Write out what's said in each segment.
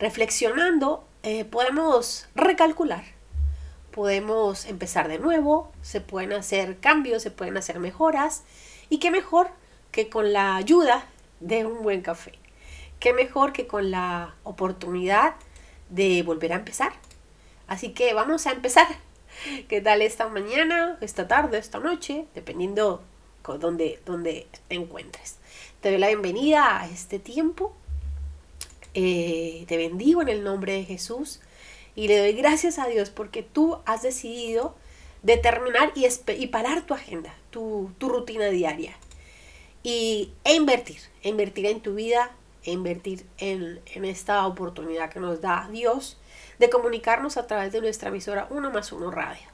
reflexionando, eh, podemos recalcular, podemos empezar de nuevo, se pueden hacer cambios, se pueden hacer mejoras, y qué mejor que con la ayuda de un buen café. Qué mejor que con la oportunidad de volver a empezar. Así que vamos a empezar. ¿Qué tal esta mañana, esta tarde, esta noche? Dependiendo de dónde, dónde te encuentres. Te doy la bienvenida a este tiempo. Eh, te bendigo en el nombre de Jesús y le doy gracias a Dios porque tú has decidido determinar y, y parar tu agenda, tu, tu rutina diaria y, e invertir, e invertir en tu vida, e invertir en, en, esta oportunidad que nos da Dios de comunicarnos a través de nuestra emisora 1 más 1 Radio.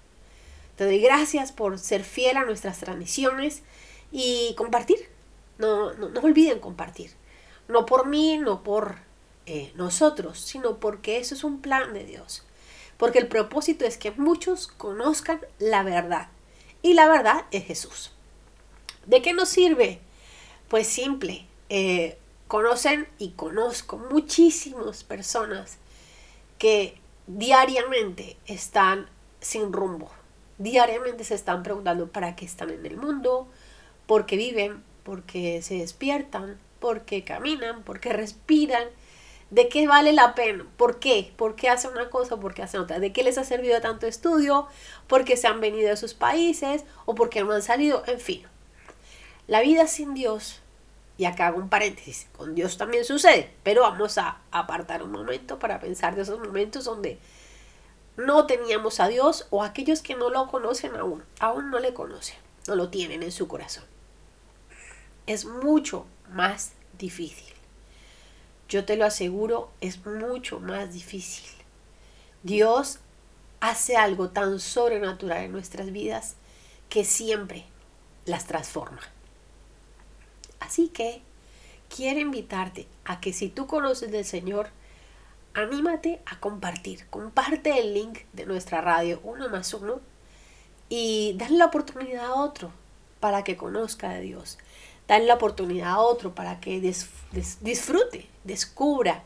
Te doy gracias por ser fiel a nuestras transmisiones y compartir. No, no, no olviden compartir. No por mí, no por eh, nosotros, sino porque eso es un plan de Dios. Porque el propósito es que muchos conozcan la verdad. Y la verdad es Jesús. ¿De qué nos sirve pues simple, eh, conocen y conozco muchísimas personas que diariamente están sin rumbo. Diariamente se están preguntando para qué están en el mundo, por qué viven, por qué se despiertan, por qué caminan, por qué respiran, de qué vale la pena, por qué, por qué hacen una cosa, por qué hacen otra, de qué les ha servido tanto estudio, por qué se han venido de sus países o por qué no han salido, en fin. La vida sin Dios, y acá hago un paréntesis, con Dios también sucede, pero vamos a apartar un momento para pensar de esos momentos donde no teníamos a Dios o aquellos que no lo conocen aún, aún no le conocen, no lo tienen en su corazón. Es mucho más difícil. Yo te lo aseguro, es mucho más difícil. Dios hace algo tan sobrenatural en nuestras vidas que siempre las transforma. Así que quiero invitarte a que si tú conoces del Señor, anímate a compartir. Comparte el link de nuestra radio uno más uno y dale la oportunidad a otro para que conozca de Dios. Dale la oportunidad a otro para que disfrute, descubra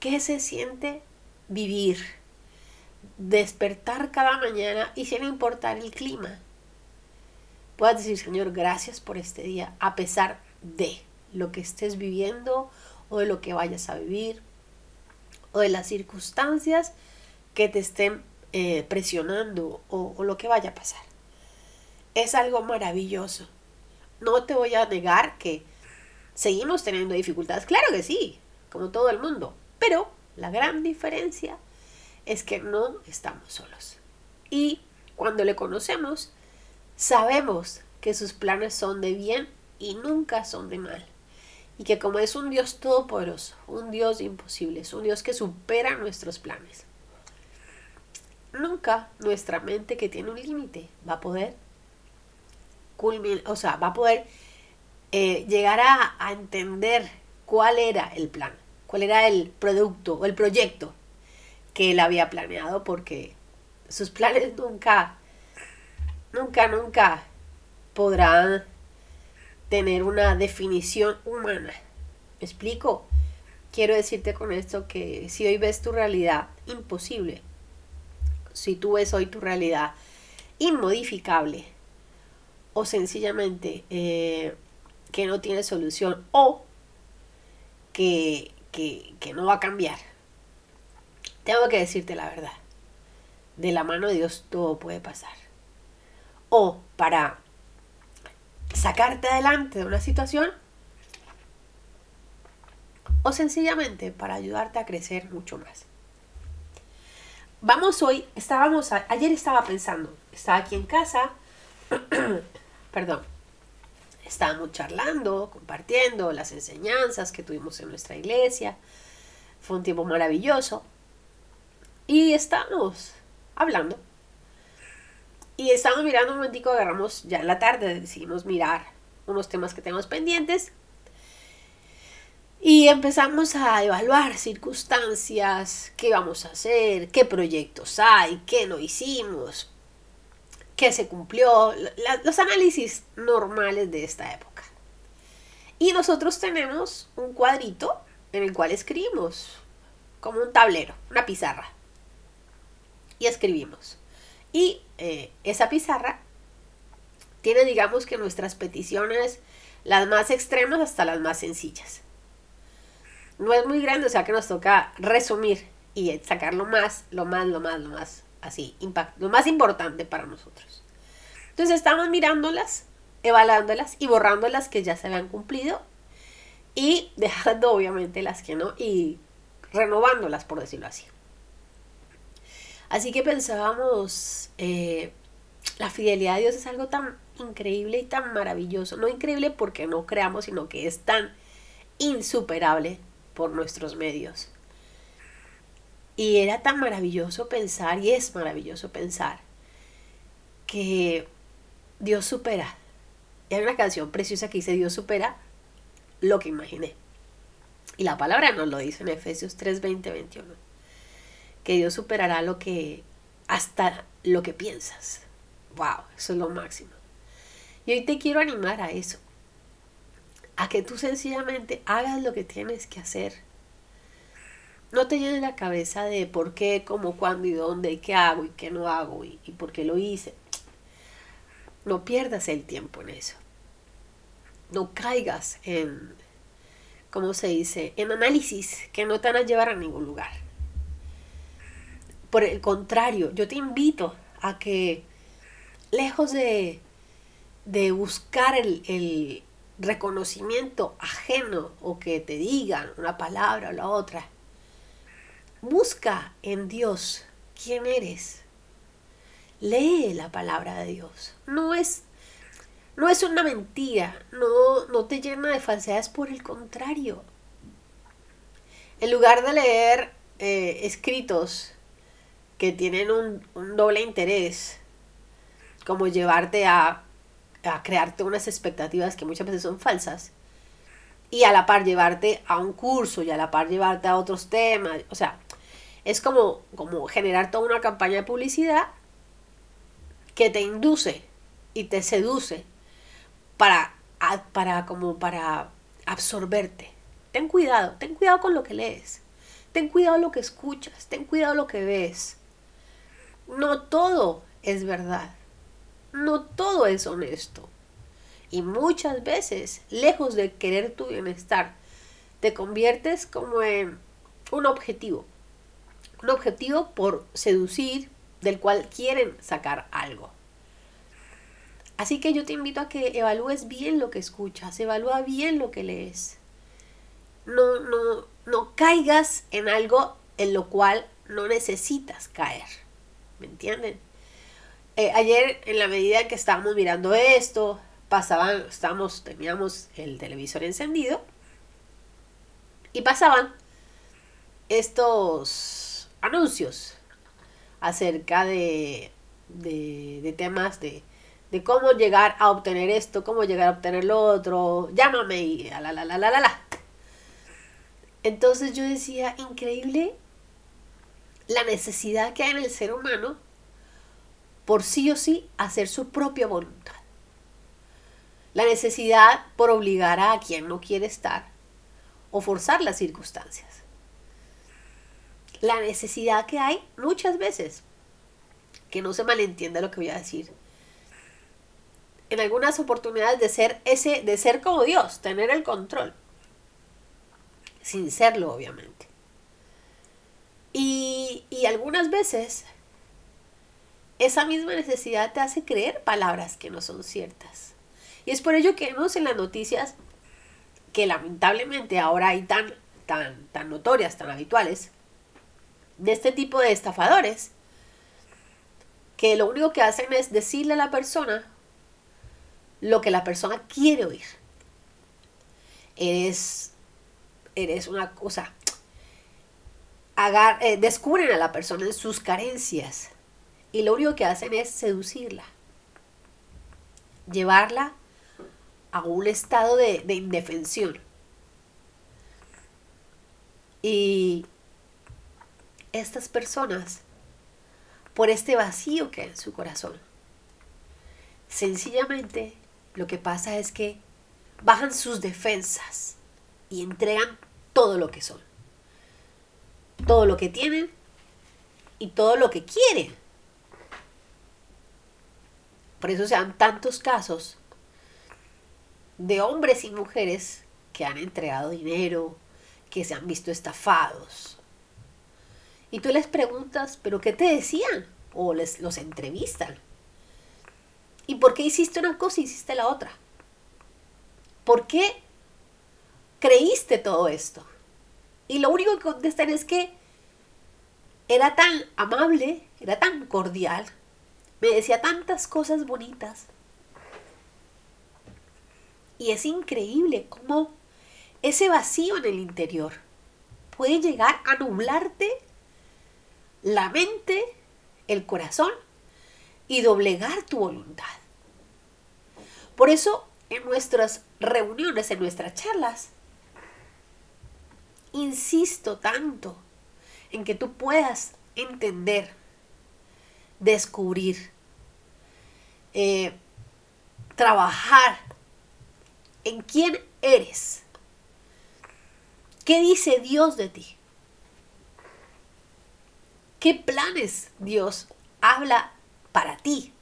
qué se siente vivir, despertar cada mañana y sin importar el clima, puedas decir, Señor, gracias por este día, a pesar de lo que estés viviendo o de lo que vayas a vivir o de las circunstancias que te estén eh, presionando o, o lo que vaya a pasar. Es algo maravilloso. No te voy a negar que seguimos teniendo dificultades. Claro que sí, como todo el mundo. Pero la gran diferencia es que no estamos solos. Y cuando le conocemos, Sabemos que sus planes son de bien y nunca son de mal. Y que como es un Dios todopoderoso, un Dios imposible, es un Dios que supera nuestros planes. Nunca nuestra mente que tiene un límite va a poder culminar, o sea, va a poder eh, llegar a, a entender cuál era el plan, cuál era el producto o el proyecto que él había planeado, porque sus planes nunca nunca, nunca podrán tener una definición humana. ¿Me explico? Quiero decirte con esto que si hoy ves tu realidad imposible, si tú ves hoy tu realidad inmodificable o sencillamente eh, que no tiene solución o que, que, no va a cambiar, tengo que decirte la verdad. De la mano de Dios todo puede pasar o para sacarte adelante de una situación o sencillamente para ayudarte a crecer mucho más. Vamos hoy, estábamos, ayer estaba pensando, estaba aquí en casa, perdón, estábamos charlando, compartiendo las enseñanzas que tuvimos en nuestra iglesia, fue un tiempo maravilloso. Y estábamos hablando. Y estábamos mirando un momentico, agarramos ya en la tarde, decidimos mirar unos temas que tenemos pendientes. Y empezamos a evaluar circunstancias, qué vamos a hacer, qué proyectos hay, qué no hicimos, qué se cumplió, los análisis normales de esta época. Y nosotros tenemos un cuadrito en el cual escribimos como un tablero, una pizarra. Y escribimos. Y eh, esa pizarra tiene, digamos que nuestras peticiones, las más extremas hasta las más sencillas. No es muy grande, o sea que nos toca resumir y sacar lo más, lo más, lo más, lo más, así, impact, lo más importante para nosotros. Entonces estamos mirándolas, evaluándolas y borrando las que ya se habían cumplido y dejando obviamente las que no y renovándolas, por decirlo así. Así que pensábamos, eh, la fidelidad a Dios es algo tan increíble y tan maravilloso. No increíble porque no creamos, sino que es tan insuperable por nuestros medios. Y era tan maravilloso pensar, y es maravilloso pensar, que Dios supera. hay una canción preciosa que dice Dios supera lo que imaginé. Y la palabra nos lo dice en Efesios 3, 20, 21. Que Dios superará lo que, hasta lo que piensas. Wow, eso es lo máximo. Y hoy te quiero animar a eso. A que tú sencillamente hagas lo que tienes que hacer. No te llenes la cabeza de por qué, cómo, cuándo y dónde, y qué hago y qué no hago y, por qué lo hice. No pierdas el tiempo en eso. No caigas en, ¿cómo se dice?, en análisis que no te van a llevar a ningún lugar. Por el contrario, yo te invito a que, lejos de, de buscar el reconocimiento ajeno o que te digan una palabra o la otra, busca en Dios quién eres. Lee la palabra de Dios. No es no es una mentira, no, no te llena de falsedades, por el contrario. En lugar de leer eh, escritos que tienen un, doble interés, como llevarte a, a crearte unas expectativas que muchas veces son falsas, y a la par llevarte a un curso y a la par llevarte a otros temas, o sea, es como, como generar toda una campaña de publicidad que te induce y te seduce para, para, como para absorberte. Ten cuidado, ten cuidado con lo que lees. Ten cuidado lo que escuchas, ten cuidado lo que ves. No todo es verdad. No todo es honesto. Y muchas veces, lejos de querer tu bienestar, te conviertes como en un objetivo. Un objetivo por seducir, del cual quieren sacar algo. Así que yo te invito a que evalúes bien lo que escuchas, evalúa bien lo que lees. No, no, no caigas en algo en lo cual no necesitas caer. ¿Me entienden? Eh, ayer, en la medida que estábamos mirando esto, pasaban, estábamos, teníamos el televisor encendido y pasaban estos anuncios acerca de, de, temas de de cómo llegar a obtener esto, cómo llegar a obtener lo otro, llámame y la la la la la la. Entonces yo decía, increíble la necesidad que hay en el ser humano por sí o sí hacer su propia voluntad. La necesidad por obligar a quien no quiere estar o forzar las circunstancias. La necesidad que hay muchas veces, que no se malentienda lo que voy a decir, en algunas oportunidades de ser ese, de ser como Dios, tener el control. Sin serlo, obviamente. Y, y algunas veces esa misma necesidad te hace creer palabras que no son ciertas. Y es por ello que vemos en las noticias que lamentablemente ahora hay tan, tan, tan notorias, tan habituales, de este tipo de estafadores, que lo único que hacen es decirle a la persona lo que la persona quiere oír. Eres, eres una cosa. Eh, descubren a la persona en sus carencias y lo único que hacen es seducirla, llevarla a un estado de, de indefensión. Y estas personas, por este vacío que hay en su corazón, sencillamente lo que pasa es que bajan sus defensas y entregan todo lo que son. todo lo que tienen y todo lo que quieren. Por eso se dan tantos casos de hombres y mujeres que han entregado dinero, que se han visto estafados. Y tú les preguntas, ¿pero qué te decían? O les los entrevistan. ¿Y por qué hiciste una cosa y hiciste la otra? ¿Por qué creíste todo esto? Y lo único que contestan es que era tan amable, era tan cordial, me decía tantas cosas bonitas. Y es increíble cómo ese vacío en el interior puede llegar a nublarte la mente, el corazón y doblegar tu voluntad. Por eso en nuestras reuniones, en nuestras charlas, insisto tanto en que tú puedas entender, descubrir, eh, trabajar en quién eres. ¿Qué dice Dios de ti? ¿Qué planes Dios habla para ti?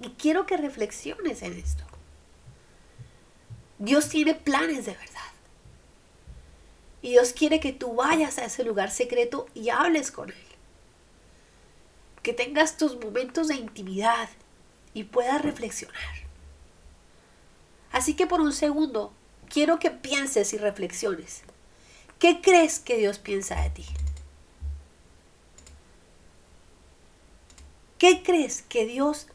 Y quiero que reflexiones en esto. Dios tiene planes de verdad. Y Dios quiere que tú vayas a ese lugar secreto y hables con Él. Que tengas tus momentos de intimidad y puedas reflexionar. Así que por un segundo, quiero que pienses y reflexiones. ¿Qué crees que Dios piensa de ti? ¿Qué crees que Dios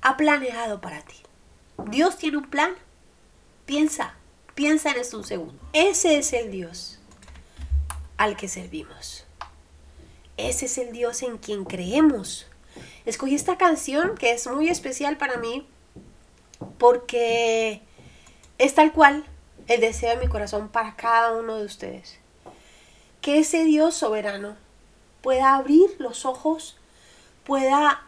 ha planeado para ti? ¿Dios tiene un plan? Piensa, piensa en esto un segundo. Ese es el Dios al que servimos. Ese es el Dios en quien creemos. Escogí esta canción que es muy especial para mí porque es tal cual el deseo de mi corazón para cada uno de ustedes. Que ese Dios soberano pueda abrir los ojos, pueda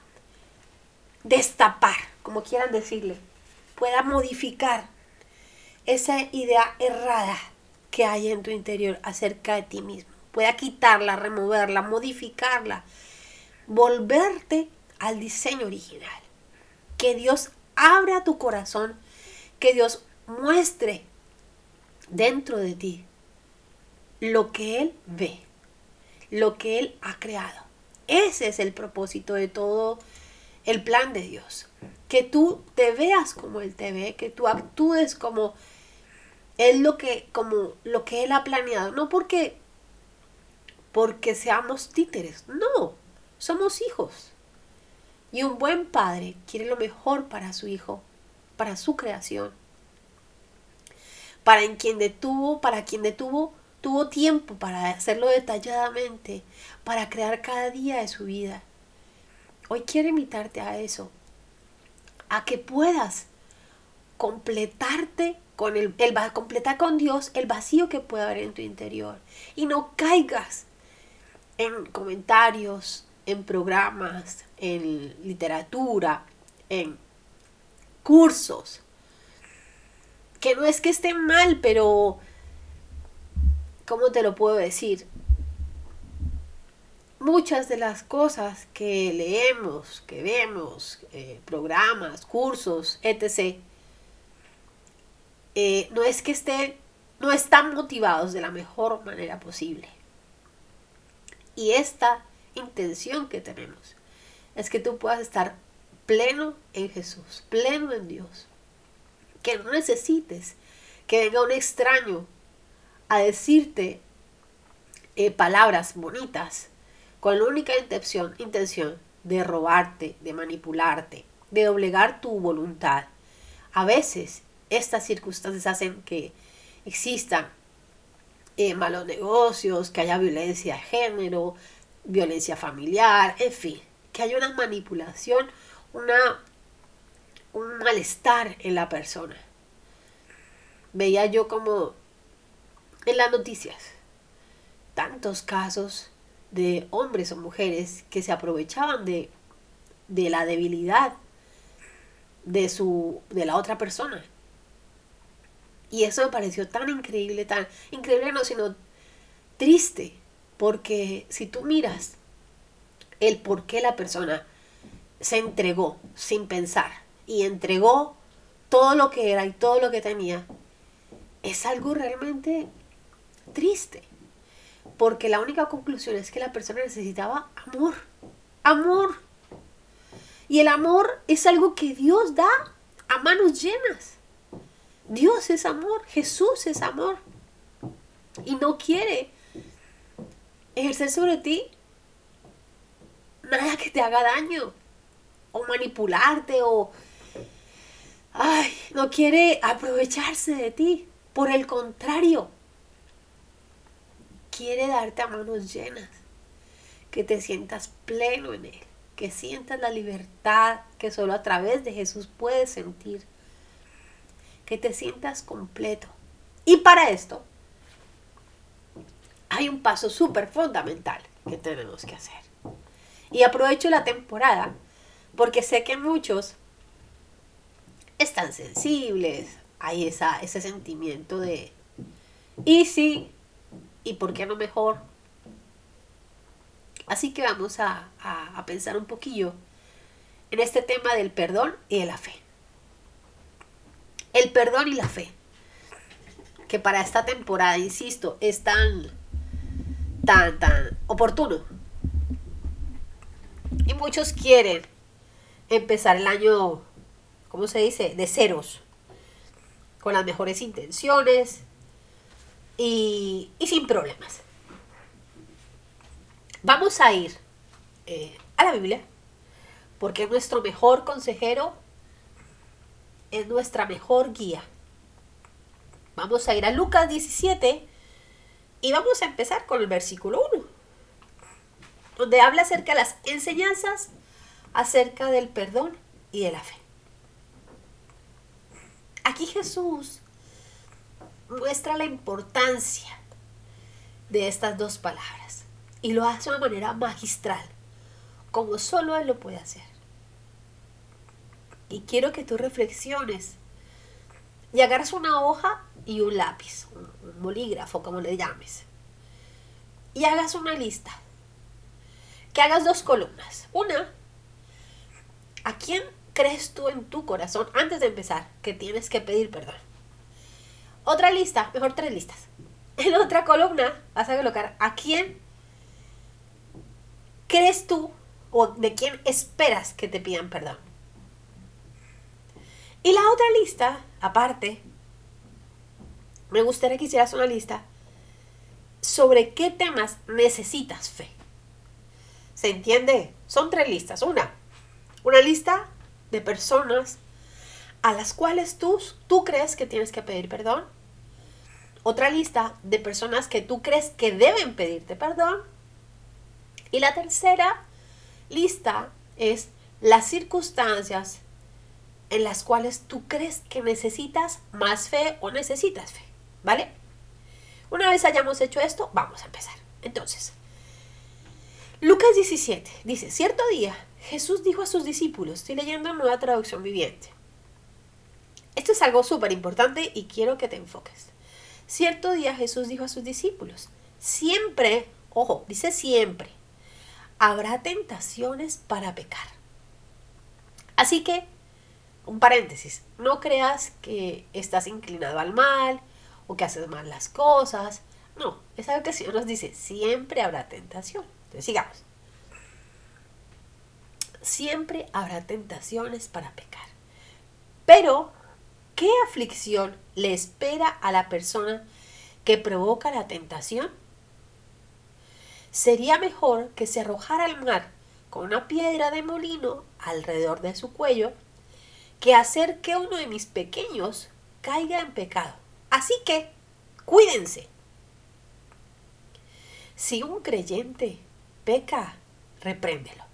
destapar, como quieran decirle, pueda modificar esa idea errada que hay en tu interior acerca de ti mismo. Pueda quitarla, removerla, modificarla, volverte al diseño original. Que Dios abra tu corazón, que Dios muestre dentro de ti lo que Él ve, lo que Él ha creado. Ese es el propósito de todo el plan de Dios. Que tú te veas como Él te ve, que tú actúes como es lo que, como lo que Él ha planeado. No porque, porque seamos títeres, no, somos hijos. Y un buen padre quiere lo mejor para su hijo, para su creación. Para quien detuvo, para quien detuvo, tuvo tiempo para hacerlo detalladamente, para crear cada día de su vida. Hoy quiero invitarte a eso, a que puedas completarte con el, el, completar con Dios el vacío que puede haber en tu interior. Y no caigas en comentarios, en programas, en literatura, en cursos. Que no es que estén mal, pero ¿cómo te lo puedo decir? Muchas de las cosas que leemos, que vemos, eh, programas, cursos, etc., eh, no es que estén, no están motivados de la mejor manera posible. Y esta intención que tenemos es que tú puedas estar pleno en Jesús, pleno en Dios. Que no necesites que venga un extraño a decirte eh, palabras bonitas con la única intención, intención de robarte, de manipularte, de doblegar tu voluntad. A veces estas circunstancias hacen que existan eh, malos negocios, que haya violencia de género, violencia familiar, en fin, que haya una manipulación, una, un malestar en la persona. Veía yo como en las noticias. Tantos casos de hombres o mujeres que se aprovechaban de, de la debilidad de, su, de la otra persona. Y eso me pareció tan increíble, tan increíble no, sino triste, Porque si tú miras el por qué la persona se entregó sin pensar y entregó todo lo que era y todo lo que tenía, es algo realmente triste. Porque la única conclusión es que la persona necesitaba amor. Amor. Y el amor es algo que Dios da a manos llenas. Dios es amor, Jesús es amor. Y no quiere ejercer sobre ti nada que te haga daño. O manipularte o... Ay, no quiere aprovecharse de ti. Por el contrario, quiere darte a manos llenas. Que te sientas pleno en Él que sientas la libertad que solo a través de Jesús puedes sentir, que te sientas completo. Y para esto hay un paso súper fundamental que tenemos que hacer. Y aprovecho la temporada porque sé que muchos están sensibles, hay esa, ese sentimiento de, ¿y sí? ¿Y por qué no mejor? Así que vamos a, pensar un poquillo en este tema del perdón y de la fe. El perdón y la fe, que para esta temporada, insisto, es tan, tan, tan oportuno. Y muchos quieren empezar el año, ¿cómo se dice?, de ceros, con las mejores intenciones y, sin problemas. Vamos a ir eh, a la Biblia, porque es nuestro mejor consejero, es nuestra mejor guía. Vamos a ir a Lucas 17 y vamos a empezar con el versículo 1, donde habla acerca de las enseñanzas acerca del perdón y de la fe. Aquí Jesús muestra la importancia de estas dos palabras y lo hace de una manera magistral, como solo Él lo puede hacer. Y quiero que tú reflexiones y agarres una hoja y un lápiz, un bolígrafo, como le llames, y hagas una lista. Que hagas dos columnas. Una, ¿a quién crees tú en tu corazón antes de empezar que tienes que pedir perdón? Otra lista, mejor tres listas. En otra columna vas a colocar a quién crees tú o de quién esperas que te pidan perdón? Y la otra lista, aparte, me gustaría que hicieras una lista sobre qué temas necesitas fe. ¿Se entiende? Son tres listas. Una, una lista de personas a las cuales tú, tú crees que tienes que pedir perdón. Otra lista de personas que tú crees que deben pedirte perdón. Y la tercera lista es las circunstancias en las cuales tú crees que necesitas más fe o necesitas fe, ¿vale? Una vez hayamos hecho esto, vamos a empezar. Entonces, Lucas 17 dice, cierto día Jesús dijo a sus discípulos, estoy leyendo nueva traducción viviente. Esto es algo súper importante y quiero que te enfoques. Cierto día Jesús dijo a sus discípulos, siempre, ojo, dice siempre, habrá tentaciones para pecar. Así que, un paréntesis, no creas que estás inclinado al mal o que haces mal las cosas. No, es algo que nos dice, siempre habrá tentación. Entonces sigamos. Siempre habrá tentaciones para pecar. Pero, ¿qué aflicción le espera a la persona que provoca la tentación? sería mejor que se arrojara al mar con una piedra de molino alrededor de su cuello que hacer que uno de mis pequeños caiga en pecado. Así que, cuídense. Si un creyente peca, repréndelo.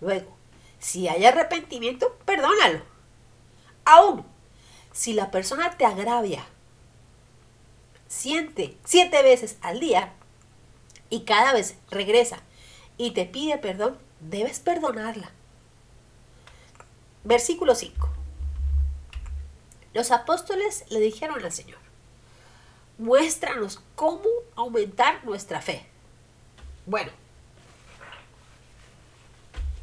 Luego, si hay arrepentimiento, perdónalo. Aún, si la persona te agravia, siente siete veces al día, y cada vez regresa y te pide perdón, debes perdonarla. Versículo 5. Los apóstoles le dijeron al Señor, muéstranos cómo aumentar nuestra fe. Bueno,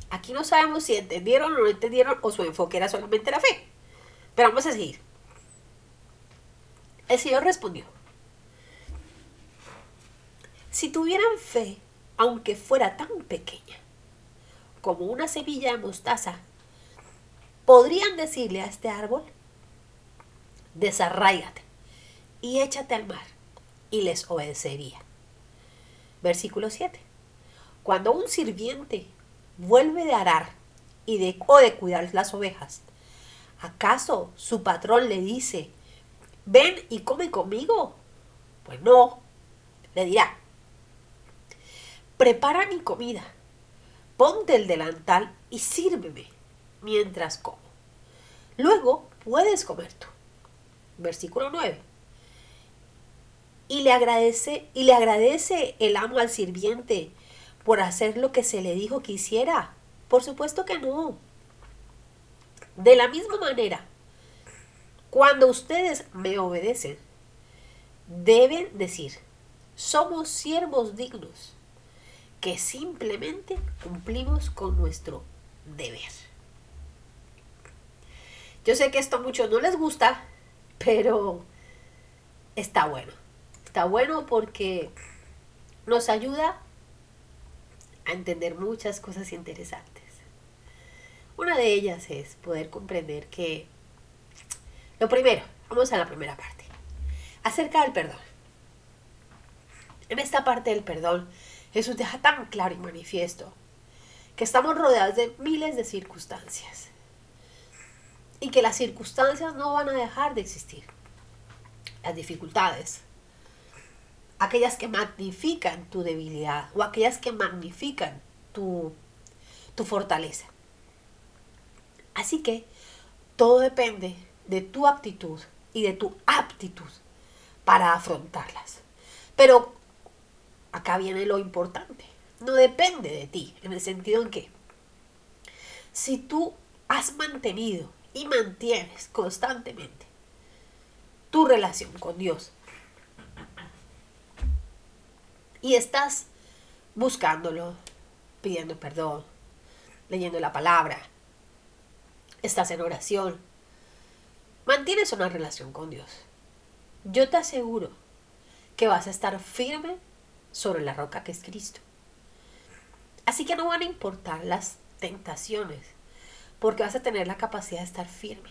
aquí no sabemos si entendieron o no entendieron o su enfoque era solamente la fe. Pero vamos a seguir. El Señor respondió, si tuvieran fe, aunque fuera tan pequeña como una semilla de mostaza, podrían decirle a este árbol, desarráigate y échate al mar, y les obedecería. Versículo 7. Cuando un sirviente vuelve de arar y de, o de cuidar las ovejas, ¿acaso su patrón le dice, ven y come conmigo? Pues no, le dirá, prepara mi comida, ponte el delantal y sírveme mientras como. Luego puedes comer tú. Versículo 9. Y le agradece, y le agradece el amo al sirviente por hacer lo que se le dijo que hiciera. Por supuesto que no. De la misma manera, cuando ustedes me obedecen, deben decir, somos siervos dignos, que simplemente cumplimos con nuestro deber. Yo sé que esto a muchos no les gusta, pero está bueno. Está bueno porque nos ayuda a entender muchas cosas interesantes. Una de ellas es poder comprender que, lo primero, vamos a la primera parte, acerca del perdón. En esta parte del perdón, Jesús deja tan claro y manifiesto que estamos rodeados de miles de circunstancias y que las circunstancias no van a dejar de existir. Las dificultades, aquellas que magnifican tu debilidad o aquellas que magnifican tu, tu fortaleza. Así que todo depende de tu actitud y de tu aptitud para afrontarlas. Pero acá viene lo importante. No depende de ti, en el sentido en que si tú has mantenido y mantienes constantemente tu relación con Dios y estás buscándolo, pidiendo perdón, leyendo la palabra, estás en oración, mantienes una relación con Dios, yo te aseguro que vas a estar firme sobre la roca que es Cristo. Así que no van a importar las tentaciones, porque vas a tener la capacidad de estar firme.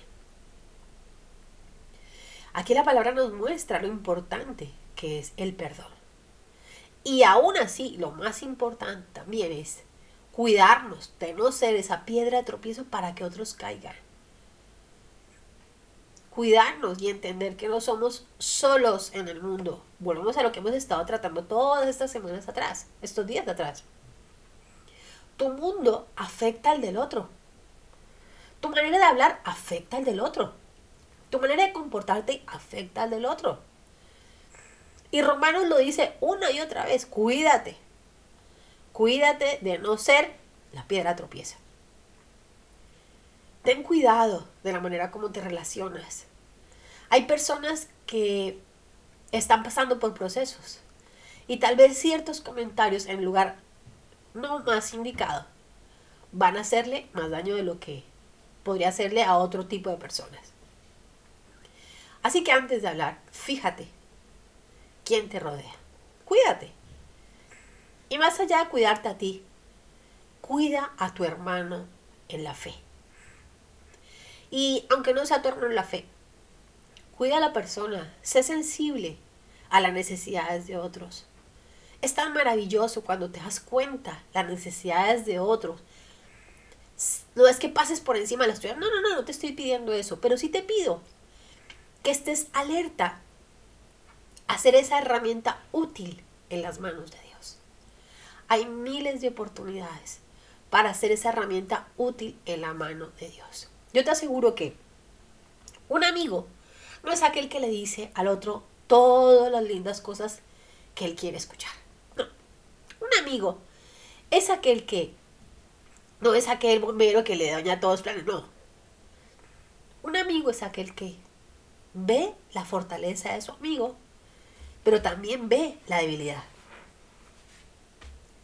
Aquí la palabra nos muestra lo importante que es el perdón. Y aún así, lo más importante también es cuidarnos de no ser esa piedra de tropiezo para que otros caigan. Cuidarnos y entender que no somos solos en el mundo. Volvemos a lo que hemos estado tratando todas estas semanas atrás, estos días atrás. Tu mundo afecta al del otro. Tu manera de hablar afecta al del otro. Tu manera de comportarte afecta al del otro. Y Romanos lo dice una y otra vez, cuídate. Cuídate de no ser la piedra tropieza. Ten cuidado de la manera como te relacionas. Hay personas que están pasando por procesos y tal vez ciertos comentarios en lugar no más indicado van a hacerle más daño de lo que podría hacerle a otro tipo de personas. Así que antes de hablar, fíjate quién te rodea. Cuídate. Y más allá de cuidarte a ti, cuida a tu hermano en la fe. Y aunque no sea tu hermano en la fe, cuida a la persona, sé sensible a las necesidades de otros. Es tan maravilloso cuando te das cuenta las necesidades de otros. No es que pases por encima de las tuyas. No, no, no, no te estoy pidiendo eso. Pero sí te pido que estés alerta a esa herramienta útil en las manos de. Hay miles de oportunidades para hacer esa herramienta útil en la mano de Dios. Yo te aseguro que un amigo no es aquel que le dice al otro todas las lindas cosas que él quiere escuchar. No. Un amigo es aquel que no es aquel bombero que le daña todos los planes, no. Un amigo es aquel que ve la fortaleza de su amigo, pero también ve la debilidad.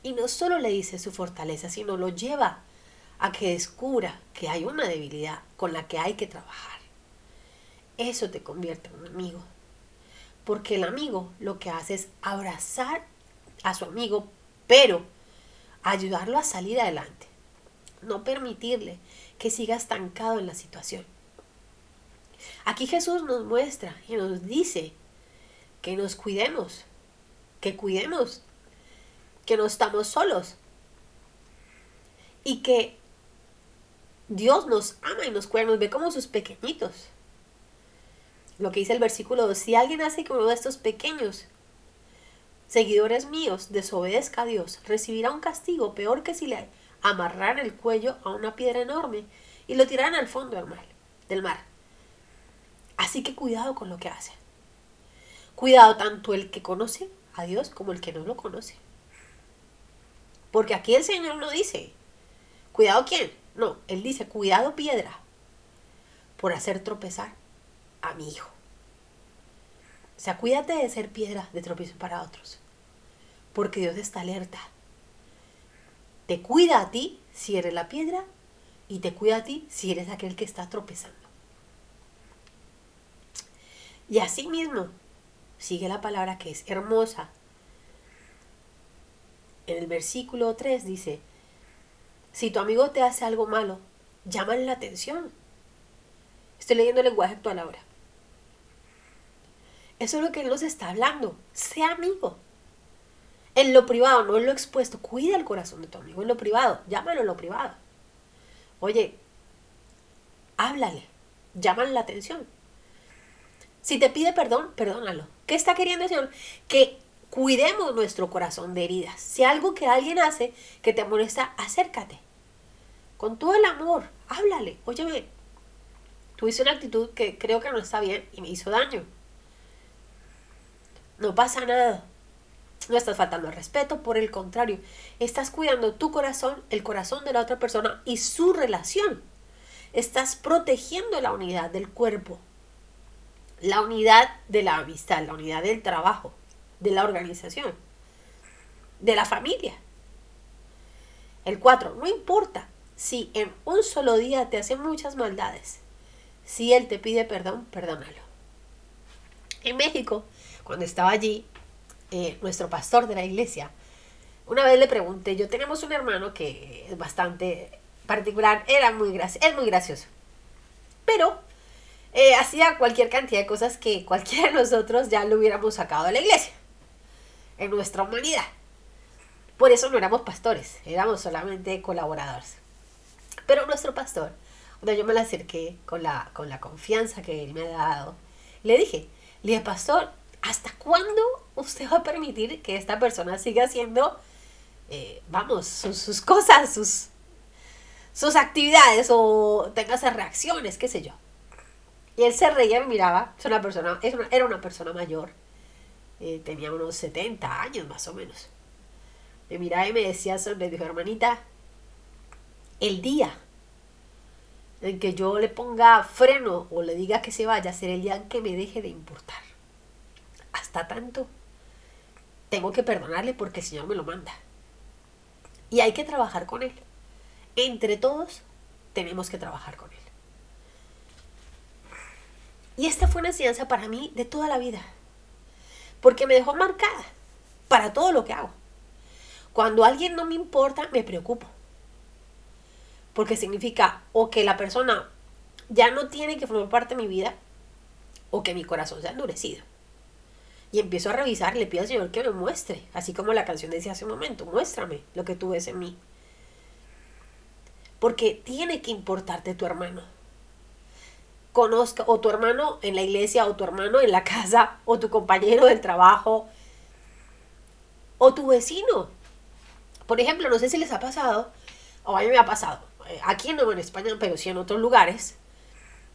Y no solo le dice su fortaleza, sino lo lleva a que descubra que hay una debilidad con la que hay que trabajar. Eso te convierte en un amigo. Porque el amigo lo que hace es abrazar a su amigo, pero ayudarlo a salir adelante. No permitirle que siga estancado en la situación. Aquí Jesús nos muestra y nos dice que nos cuidemos, que cuidemos, que no estamos solos y que Dios nos ama y nos cuida, nos ve como sus pequeñitos. Lo que dice el versículo 2, si alguien hace que uno de estos pequeños seguidores míos desobedezca a Dios, recibirá un castigo peor que si le amarraran el cuello a una piedra enorme y lo tiraran al fondo del mar. Del mar. Así que cuidado con lo que hace. Cuidado tanto el que conoce a Dios como el que no lo conoce. Porque aquí el Señor no dice, cuidado quién. No, Él dice, cuidado piedra por hacer tropezar a mi hijo. O sea, cuídate de ser piedra de tropiezo para otros. Porque Dios está alerta. Te cuida a ti si eres la piedra y te cuida a ti si eres aquel que está tropezando. Y así mismo, sigue la palabra que es hermosa. En el versículo 3 dice, si tu amigo te hace algo malo, llámale la atención. Estoy leyendo el lenguaje actual ahora. Eso es lo que Él nos está hablando. Sea amigo. En lo privado, no en lo expuesto. Cuida el corazón de tu amigo. En lo privado, llámalo en lo privado. Oye, háblale. Llámale la atención. Si te pide perdón, perdónalo. ¿Qué está queriendo decir? Que cuidemos nuestro corazón de heridas. Si algo que alguien hace que te molesta, acércate. Con todo el amor, háblale. Óyeme, tuviste una actitud que creo que no está bien y me hizo daño. No pasa nada. No estás faltando al respeto, por el contrario, estás cuidando tu corazón, el corazón de la otra persona y su relación. Estás protegiendo la unidad del cuerpo, la unidad de la amistad, la unidad del trabajo, de la organización, de la familia. El 4. No importa si en un solo día te hace muchas maldades. Si él te pide perdón, perdónalo. En México cuando estaba allí, eh, nuestro pastor de la iglesia, una vez le pregunté, yo tenemos un hermano que es bastante particular, era muy es muy gracioso, pero eh, hacía cualquier cantidad de cosas que cualquiera de nosotros ya lo hubiéramos sacado de la iglesia, en nuestra humanidad. Por eso no éramos pastores, éramos solamente colaboradores. Pero nuestro pastor, cuando yo me le acerqué con la, con la confianza que él me ha dado, le dije, le dije, pastor, ¿hasta cuándo usted va a permitir que esta persona siga haciendo, eh, vamos, sus, cosas, sus, sus actividades o tenga esas reacciones, qué sé yo? Y él se reía me miraba, es una persona, era una persona mayor, eh, tenía unos 70 años más o menos. Me miraba y me decía, le dijo, hermanita, el día en que yo le ponga freno o le diga que se vaya, será el día en que me deje de importar hasta tanto, tengo que perdonarle porque el Señor me lo manda. Y hay que trabajar con Él. Entre todos tenemos que trabajar con Él. Y esta fue una enseñanza para mí de toda la vida. Porque me dejó marcada para todo lo que hago. Cuando alguien no me importa, me preocupo. Porque significa o que la persona ya no tiene que formar parte de mi vida o que mi corazón se ha endurecido. Y empiezo a revisar, le pido al Señor que me muestre, así como la canción decía hace un momento, muéstrame lo que tú ves en mí. Porque tiene que importarte tu hermano. Conozca, o tu hermano en la iglesia, o tu hermano en la casa, o tu compañero del trabajo, o tu vecino. Por ejemplo, no sé si les ha pasado, o a mí me ha pasado, eh, aquí no en España, pero sí en otros lugares,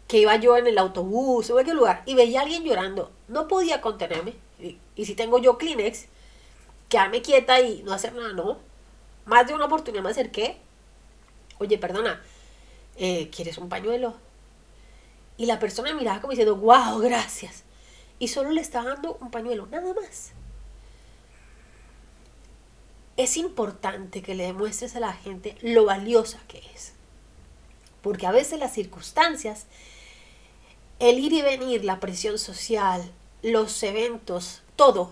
que iba yo en el autobús o en cualquier lugar y veía a alguien llorando. No podía contenerme. Y, si tengo yo Kleenex, quedarme quieta y no hacer nada, no. Más de una oportunidad me acerqué. Oye, perdona, eh, ¿quieres un pañuelo? Y la persona miraba como diciendo, wow, gracias. Y solo le estaba dando un pañuelo, nada más. es importante que le demuestres a la gente lo valiosa que es. Porque a veces las circunstancias, el ir y venir, la presión social, los eventos, todo,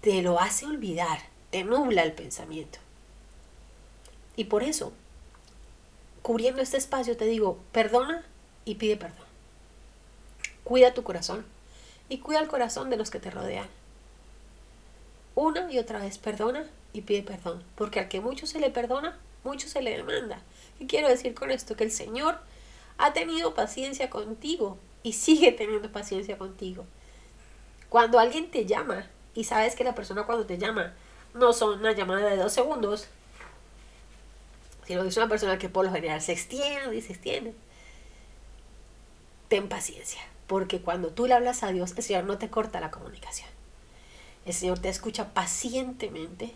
te lo hace olvidar, te nubla el pensamiento. Y por eso, cubriendo este espacio, te digo, perdona y pide perdón. Cuida tu corazón y cuida el corazón de los que te rodean. Una y otra vez, perdona y pide perdón, porque al que mucho se le perdona, mucho se le demanda. ¿Qué quiero decir con esto? Que el Señor ha tenido paciencia contigo y sigue teniendo paciencia contigo. Cuando alguien te llama y sabes que la persona cuando te llama no son una llamada de dos segundos, sino que es una persona que por lo general se extiende y se extiende, ten paciencia, porque cuando tú le hablas a Dios, el Señor no te corta la comunicación. El Señor te escucha pacientemente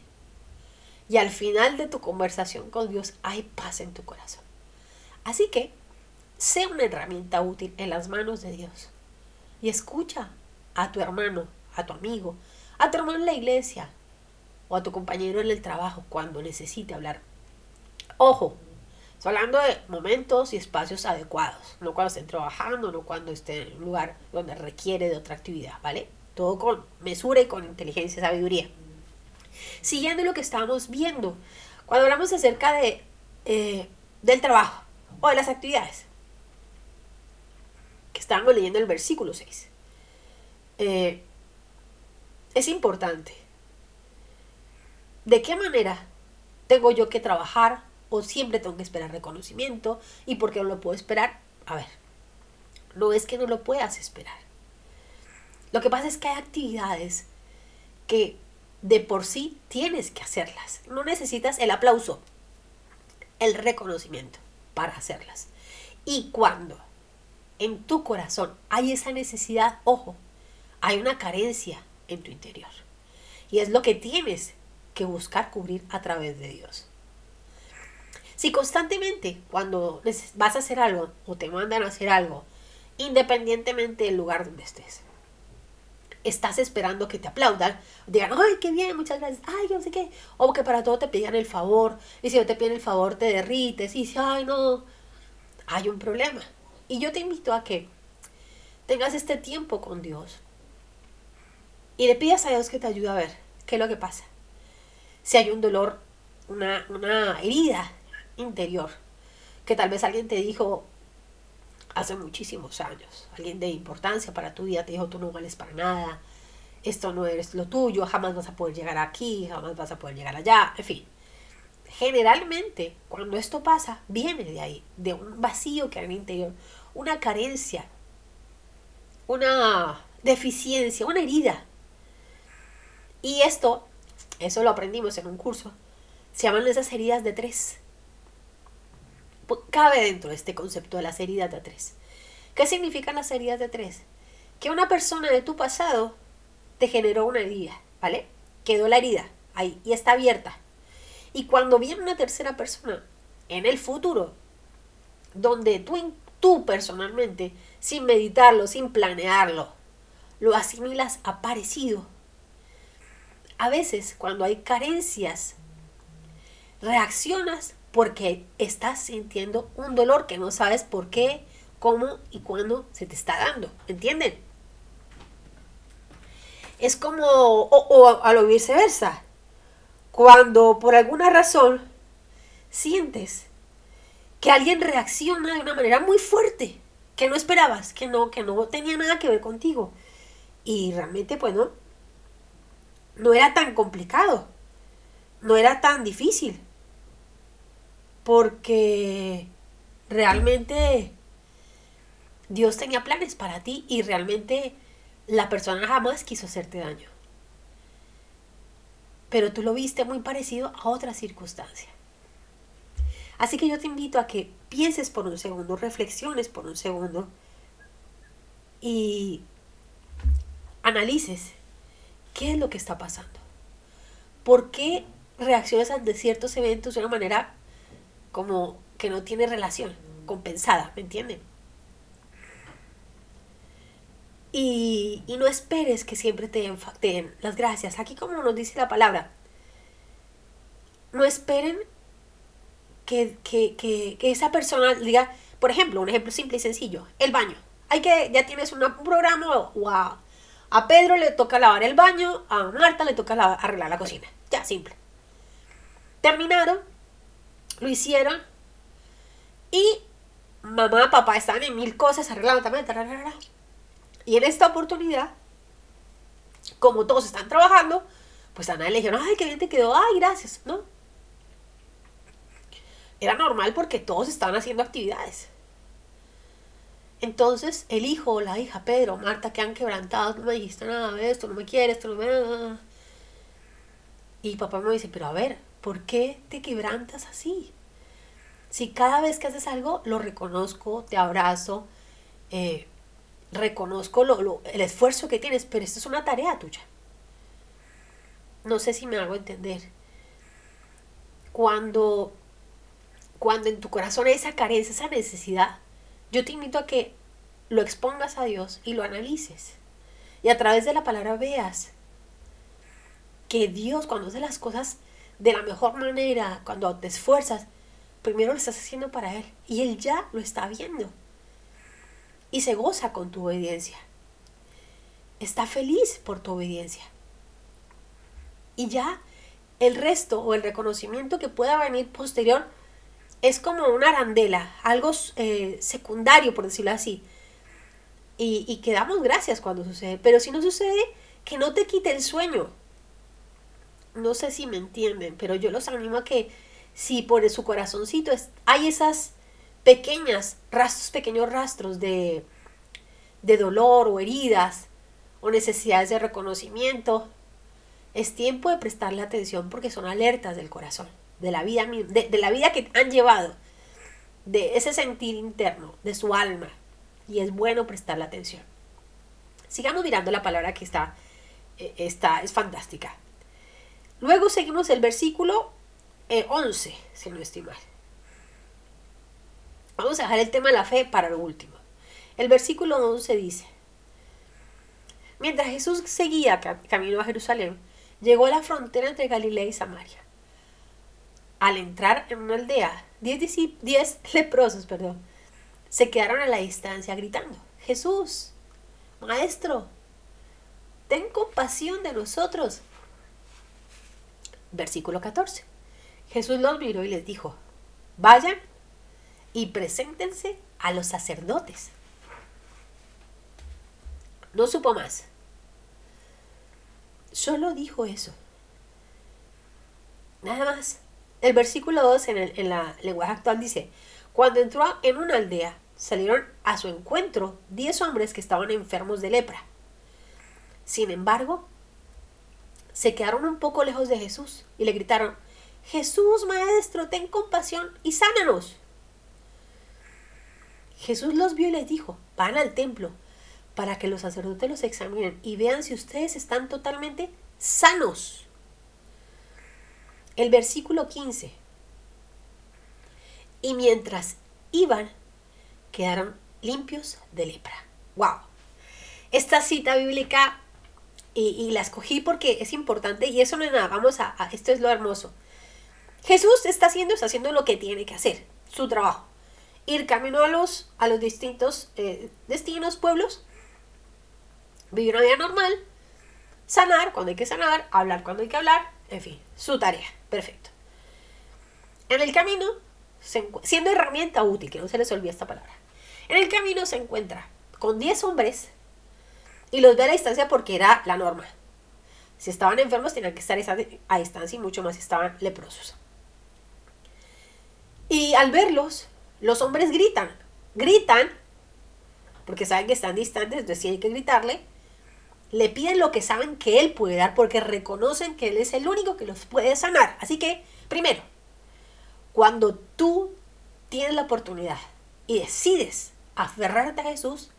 y al final de tu conversación con Dios hay paz en tu corazón. Así que, sé una herramienta útil en las manos de Dios y escucha a tu hermano, a tu amigo, a tu hermano en la iglesia o a tu compañero en el trabajo cuando necesite hablar. Ojo, estoy hablando de momentos y espacios adecuados, no cuando estén trabajando, no cuando esté en un lugar donde requiere de otra actividad, ¿vale? Todo con mesura y con inteligencia y sabiduría. Siguiendo lo que estamos viendo, cuando hablamos acerca de, eh, del trabajo o de las actividades, que estábamos leyendo el versículo 6, eh, es importante. ¿De qué manera tengo yo que trabajar o siempre tengo que esperar reconocimiento? ¿Y por qué no lo puedo esperar? A ver, no es que no lo puedas esperar. Lo que pasa es que hay actividades que de por sí tienes que hacerlas. No necesitas el aplauso, el reconocimiento para hacerlas. Y cuando en tu corazón hay esa necesidad, ojo, hay una carencia en tu interior. Y es lo que tienes que buscar cubrir a través de Dios. Si constantemente cuando vas a hacer algo o te mandan a hacer algo, independientemente del lugar donde estés, estás esperando que te aplaudan, digan, ay, qué bien, muchas gracias, ay, yo no sé qué, o que para todo te pidan el favor, y si no te piden el favor te derrites, y dices, ay, no, hay un problema. Y yo te invito a que tengas este tiempo con Dios, y le pidas a Dios que te ayude a ver qué es lo que pasa. Si hay un dolor, una, una herida interior, que tal vez alguien te dijo hace muchísimos años, alguien de importancia para tu vida te dijo tú no vales para nada, esto no eres lo tuyo, jamás vas a poder llegar aquí, jamás vas a poder llegar allá, en fin. Generalmente, cuando esto pasa, viene de ahí, de un vacío que hay en el interior, una carencia, una deficiencia, una herida y esto, eso lo aprendimos en un curso, se llaman esas heridas de tres. Cabe dentro de este concepto de las heridas de tres. ¿Qué significan las heridas de tres? Que una persona de tu pasado te generó una herida, ¿vale? Quedó la herida ahí y está abierta. Y cuando viene una tercera persona en el futuro, donde tú, tú personalmente, sin meditarlo, sin planearlo, lo asimilas a parecido, a veces cuando hay carencias, reaccionas porque estás sintiendo un dolor que no sabes por qué, cómo y cuándo se te está dando. ¿Entienden? Es como, o, a lo viceversa, cuando por alguna razón sientes que alguien reacciona de una manera muy fuerte, que no esperabas, que no, que no tenía nada que ver contigo. Y realmente, pues no, no era tan complicado, no era tan difícil, porque realmente Dios tenía planes para ti y realmente la persona jamás quiso hacerte daño. Pero tú lo viste muy parecido a otra circunstancia. Así que yo te invito a que pienses por un segundo, reflexiones por un segundo y analices ¿Qué es lo que está pasando? ¿Por qué reaccionas ante ciertos eventos de una manera como que no tiene relación, compensada, ¿me entienden? Y, no esperes que siempre te den, las gracias. Aquí como nos dice la palabra, no esperen que, que, esa persona diga, por ejemplo, un ejemplo simple y sencillo, el baño. Hay que, ya tienes un programa, wow. A Pedro le toca lavar el baño, a Marta le toca arreglar la cocina. Ya, simple. Terminaron, lo y mamá, papá estaban en mil cosas arreglando también. Y en esta oportunidad, como todos están trabajando, pues a nadie le dijeron, ay, qué bien te quedó, ay, gracias, ¿no? Era normal porque todos estaban haciendo actividades. Entonces el hijo la hija, Pedro, Marta, que han quebrantado, no me dijiste nada de esto, no me quieres, esto no me... Y papá me dice, pero a ver, ¿por qué te quebrantas así? Si cada vez que haces algo lo reconozco, te abrazo, eh, reconozco lo, el esfuerzo que tienes, pero esto es una tarea tuya. No sé si me hago entender. Cuando, cuando en tu corazón hay esa carencia, esa necesidad, yo te invito a que lo expongas a Dios y lo analices. Y a través de la palabra veas que Dios cuando hace las cosas de la mejor manera, cuando te esfuerzas, primero lo estás haciendo para Él. Y Él ya lo está viendo. Y se goza con tu obediencia. Está feliz por tu obediencia. Y ya el resto o el reconocimiento que pueda venir posterior es como una arandela, algo eh, secundario, por decirlo así. Y, y que damos gracias cuando sucede. Pero si no sucede, que no te quite el sueño. No sé si me entienden, pero yo los animo a que si por su corazoncito hay esas pequeñas rastros, pequeños rastros de, de dolor o heridas o necesidades de reconocimiento, es tiempo de prestarle atención porque son alertas del corazón, de la vida, de, de la vida que han llevado, de ese sentir interno, de su alma. Y es bueno prestarle atención. Sigamos mirando la palabra que está, eh, está es fantástica. Luego seguimos el versículo 11, eh, si no estoy mal. Vamos a dejar el tema de la fe para lo último. El versículo 11 dice, mientras Jesús seguía camino a Jerusalén, llegó a la frontera entre Galilea y Samaria. Al entrar en una aldea, diez, leprosos perdón, se quedaron a la distancia gritando, Jesús, Maestro, ten compasión de nosotros. Versículo 14. Jesús los miró y les dijo, vayan y preséntense a los sacerdotes. No supo más. Solo dijo eso. Nada más. El versículo 2 en, en la lenguaje actual dice, cuando entró en una aldea, salieron a su encuentro diez hombres que estaban enfermos de lepra. Sin embargo, se quedaron un poco lejos de Jesús y le gritaron, Jesús, Maestro, ten compasión y sánanos. Jesús los vio y les dijo, van al templo para que los sacerdotes los examinen y vean si ustedes están totalmente sanos. El versículo 15. Y mientras iban, quedaron limpios de lepra. ¡Wow! Esta cita bíblica, y, la escogí porque es importante y eso no es nada, vamos a esto es lo hermoso. Jesús está haciendo, está haciendo lo que tiene que hacer, su trabajo. Ir camino a los, a los distintos eh, destinos, pueblos, vivir una vida normal, sanar cuando hay que sanar, hablar cuando hay que hablar, en fin, su tarea, perfecto. En el camino, siendo herramienta útil, que no se les olvide esta palabra, en el camino se encuentra con 10 hombres y los ve a la distancia porque era la norma. Si estaban enfermos tenían que estar a distancia y mucho más si estaban leprosos. Y al verlos, los hombres gritan, gritan, porque saben que están distantes, entonces hay que gritarle, le piden lo que saben que él puede dar porque reconocen que él es el único que los puede sanar. Así que, primero, cuando tú tienes la oportunidad y decides aferrarte a Jesús,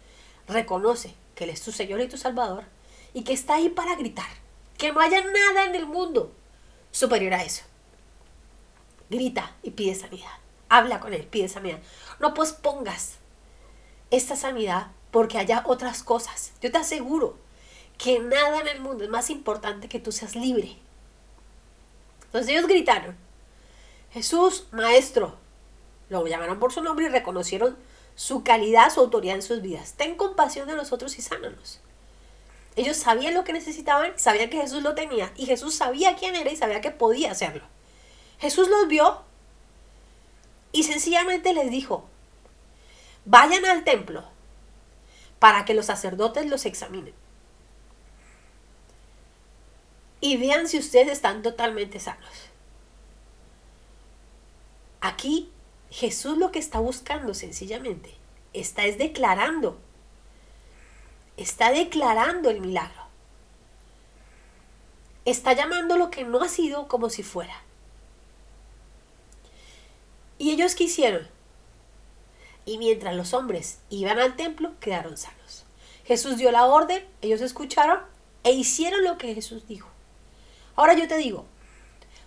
reconoce que Él es tu Señor y tu Salvador y que está ahí para gritar. Que no haya nada en el mundo superior a eso grita y pide sanidad. Habla con él, pide sanidad. No pospongas esta sanidad porque haya otras cosas. Yo te aseguro que nada en el mundo es más importante que tú seas libre. Entonces ellos gritaron. Jesús, maestro. Lo llamaron por su nombre y reconocieron su calidad, su autoridad en sus vidas. Ten compasión de nosotros y sánanos. Ellos sabían lo que necesitaban, sabían que Jesús lo tenía y Jesús sabía quién era y sabía que podía hacerlo. Jesús los vio y sencillamente les dijo, vayan al templo para que los sacerdotes los examinen. Y vean si ustedes están totalmente sanos. Aquí Jesús lo que está buscando sencillamente está es declarando. Está declarando el milagro. Está llamando lo que no ha sido como si fuera. Y ellos quisieron. Y mientras los hombres iban al templo, quedaron sanos. Jesús dio la orden, ellos escucharon e hicieron lo que Jesús dijo. Ahora yo te digo,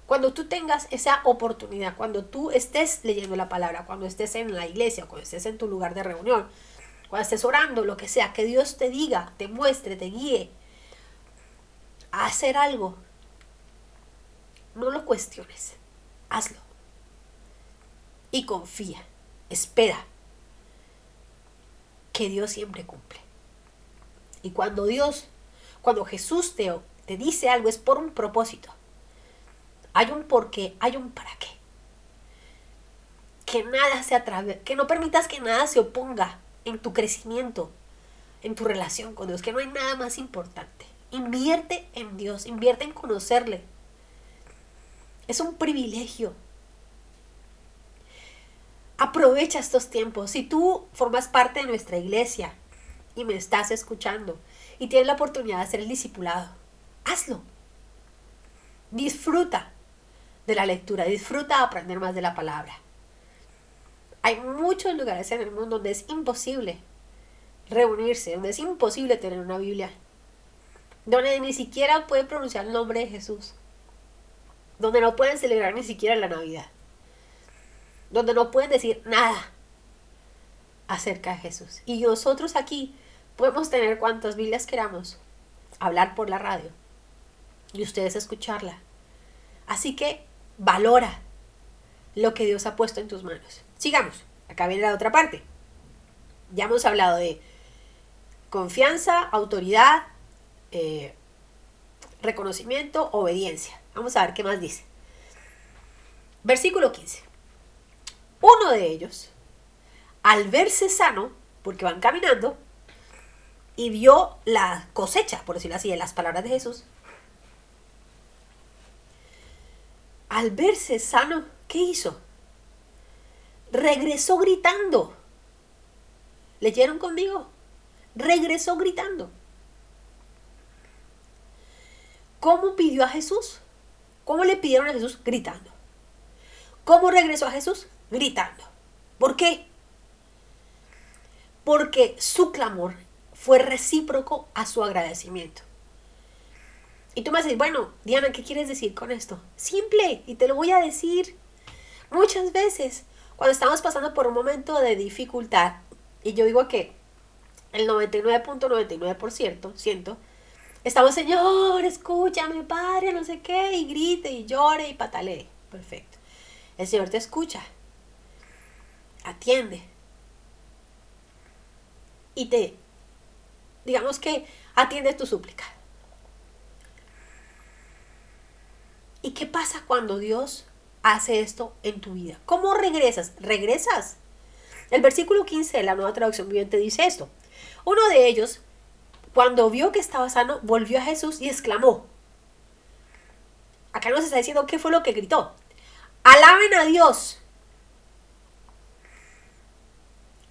cuando tú tengas esa oportunidad, cuando tú estés leyendo la palabra, cuando estés en la iglesia, cuando estés en tu lugar de reunión, cuando estés orando, lo que sea, que Dios te diga, te muestre, te guíe a hacer algo, no lo cuestiones, hazlo. Y confía, espera, que Dios siempre cumple. Y cuando Dios, cuando Jesús te, te dice algo, es por un propósito. Hay un porqué, hay un para qué. Que nada se atrave, que no permitas que nada se oponga en tu crecimiento, en tu relación con Dios, que no hay nada más importante. Invierte en Dios, invierte en conocerle. Es un privilegio. Aprovecha estos tiempos. Si tú formas parte de nuestra iglesia y me estás escuchando y tienes la oportunidad de ser el discipulado, hazlo. Disfruta de la lectura, disfruta de aprender más de la palabra. Hay muchos lugares en el mundo donde es imposible reunirse, donde es imposible tener una Biblia, donde ni siquiera pueden pronunciar el nombre de Jesús, donde no pueden celebrar ni siquiera la Navidad, donde no pueden decir nada acerca de Jesús. Y nosotros aquí podemos tener cuantas Biblias queramos, hablar por la radio y ustedes escucharla. Así que Valora lo que Dios ha puesto en tus manos. Sigamos. Acá viene la otra parte. Ya hemos hablado de confianza, autoridad, eh, reconocimiento, obediencia. Vamos a ver qué más dice. Versículo 15. Uno de ellos, al verse sano, porque van caminando, y vio la cosecha, por decirlo así, en las palabras de Jesús, al verse sano, ¿qué hizo? Regresó gritando. ¿Leyeron conmigo? Regresó gritando. ¿Cómo pidió a Jesús? ¿Cómo le pidieron a Jesús? Gritando. ¿Cómo regresó a Jesús? Gritando. ¿Por qué? Porque su clamor fue recíproco a su agradecimiento. Y tú me dices, bueno, Diana, ¿qué quieres decir con esto? Simple, y te lo voy a decir. Muchas veces, cuando estamos pasando por un momento de dificultad, y yo digo que el 99.99%, siento, estamos, Señor, escúchame, Padre, no sé qué, y grite, y llore, y patalee. Perfecto. El Señor te escucha, atiende, y te, digamos que atiende tu súplica. ¿Y qué pasa cuando Dios hace esto en tu vida? ¿Cómo regresas? Regresas. El versículo 15 de la nueva traducción viviente dice esto. Uno de ellos, cuando vio que estaba sano, volvió a Jesús y exclamó. Acá nos está diciendo qué fue lo que gritó. Alaben a Dios.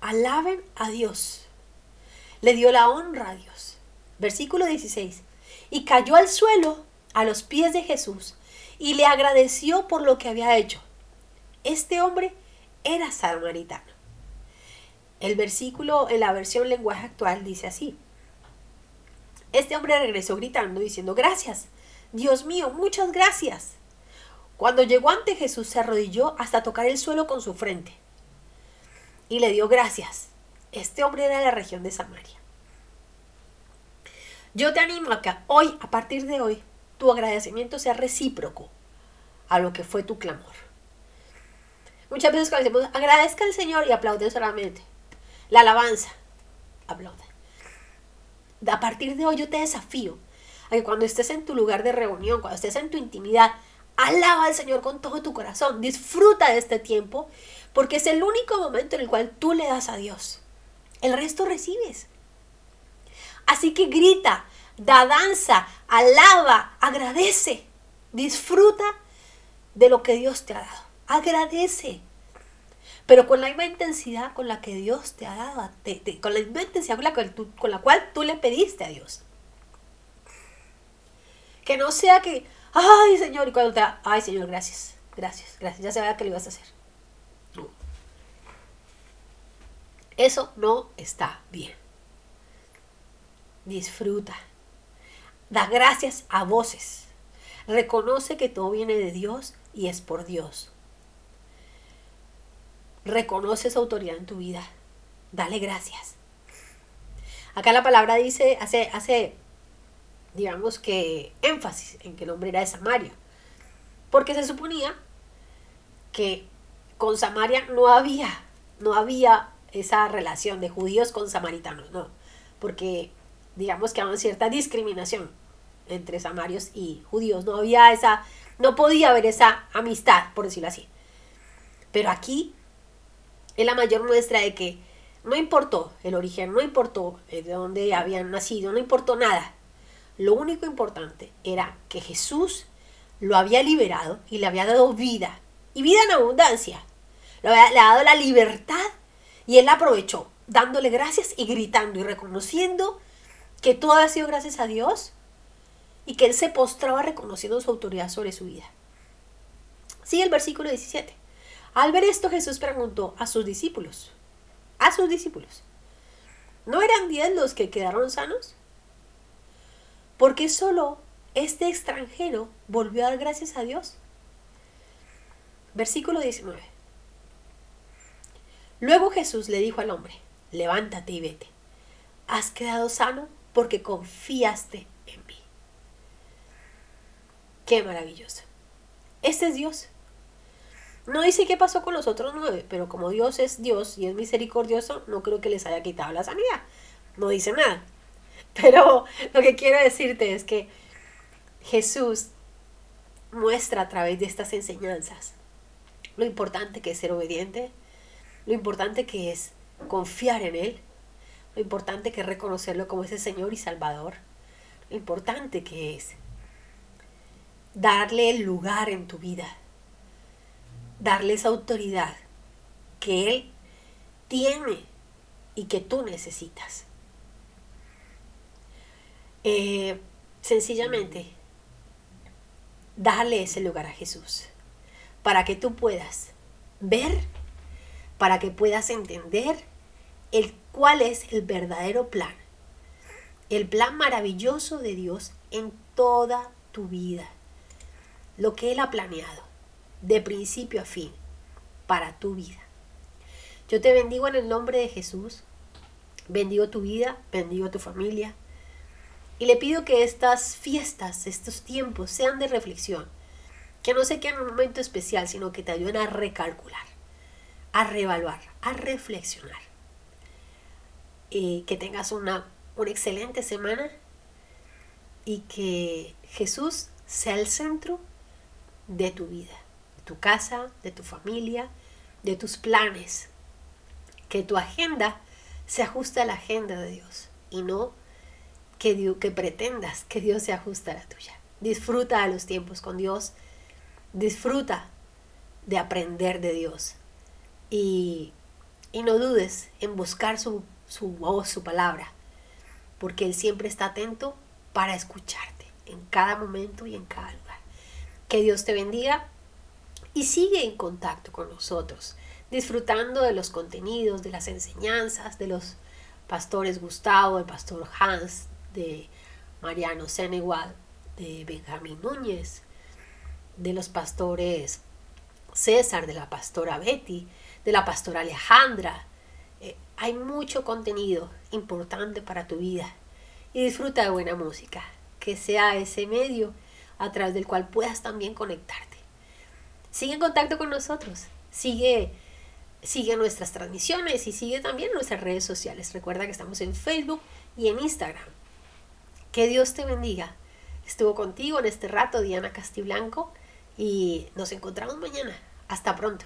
Alaben a Dios. Le dio la honra a Dios. Versículo 16. Y cayó al suelo a los pies de Jesús y le agradeció por lo que había hecho. Este hombre era samaritano. El versículo en la versión lenguaje actual dice así. Este hombre regresó gritando diciendo, gracias, Dios mío, muchas gracias. Cuando llegó ante Jesús se arrodilló hasta tocar el suelo con su frente y le dio gracias. Este hombre era de la región de Samaria. Yo te animo a que hoy, a partir de hoy, tu agradecimiento sea recíproco a lo que fue tu clamor. Muchas veces cuando decimos agradezca al Señor y aplauden solamente. La alabanza, aplauden. A partir de hoy yo te desafío a que cuando estés en tu lugar de reunión, cuando estés en tu intimidad, alaba al Señor con todo tu corazón. Disfruta de este tiempo porque es el único momento en el cual tú le das a Dios. El resto recibes. Así que grita, da danza, alaba, agradece, disfruta de lo que Dios te ha dado. Agradece. Pero con la misma intensidad con la que Dios te ha dado, con la misma intensidad con la, con la cual tú le pediste a Dios. Que no sea que, ay Señor, y cuando te da, ay Señor, gracias, gracias, gracias, ya sabía que lo ibas a hacer. No. Eso no está bien. Disfruta. Da gracias a voces. Reconoce que todo viene de Dios y es por Dios. Reconoce su autoridad en tu vida. Dale gracias. Acá la palabra dice, hace, hace, digamos que énfasis en que el hombre era de Samaria. Porque se suponía que con Samaria no había, no había esa relación de judíos con samaritanos, no. Porque digamos que había cierta discriminación entre samarios y judíos. No había esa, no podía haber esa amistad, por decirlo así. Pero aquí es la mayor muestra de que no importó el origen, no importó de dónde habían nacido, no importó nada. Lo único importante era que Jesús lo había liberado y le había dado vida. Y vida en abundancia. Le había, le dado la libertad y él la aprovechó, dándole gracias y gritando y reconociendo que todo ha sido gracias a Dios y que él se postraba reconociendo su autoridad sobre su vida. Sigue el versículo 17. Al ver esto Jesús preguntó a sus discípulos, a sus discípulos, ¿no eran diez los que quedaron sanos? Porque solo este extranjero volvió a dar gracias a Dios. Versículo 19. Luego Jesús le dijo al hombre, levántate y vete. Has quedado sano porque confiaste en mí. Qué maravilloso. Este es Dios. No dice qué pasó con los otros nueve, pero como Dios es Dios y es misericordioso, no creo que les haya quitado la sanidad. No dice nada. Pero lo que quiero decirte es que Jesús muestra a través de estas enseñanzas lo importante que es ser obediente, lo importante que es confiar en Él, lo importante que es reconocerlo como ese Señor y Salvador, lo importante que es darle el lugar en tu vida, darle esa autoridad que Él tiene y que tú necesitas. Eh, sencillamente, darle ese lugar a Jesús para que tú puedas ver, para que puedas entender el cuál es el verdadero plan. El plan maravilloso de Dios en toda tu vida lo que Él ha planeado, de principio a fin, para tu vida. Yo te bendigo en el nombre de Jesús, bendigo tu vida, bendigo tu familia, y le pido que estas fiestas, estos tiempos sean de reflexión, que no se queden en un momento especial, sino que te ayuden a recalcular, a reevaluar, a reflexionar. Que tengas una, una excelente semana y que Jesús sea el centro de tu vida, de tu casa, de tu familia, de tus planes. Que tu agenda se ajuste a la agenda de Dios y no que, que pretendas que Dios se ajuste a la tuya. Disfruta de los tiempos con Dios, disfruta de aprender de Dios y, y no dudes en buscar su, su voz, su palabra, porque Él siempre está atento para escucharte en cada momento y en cada lugar. Que Dios te bendiga y sigue en contacto con nosotros, disfrutando de los contenidos, de las enseñanzas, de los pastores Gustavo, el pastor Hans, de Mariano Senegal, de Benjamín Núñez, de los pastores César, de la pastora Betty, de la pastora Alejandra. Eh, hay mucho contenido importante para tu vida y disfruta de buena música, que sea ese medio a través del cual puedas también conectarte. Sigue en contacto con nosotros. Sigue, sigue nuestras transmisiones y sigue también nuestras redes sociales. Recuerda que estamos en Facebook y en Instagram. Que Dios te bendiga. Estuvo contigo en este rato Diana Castiblanco y nos encontramos mañana. Hasta pronto.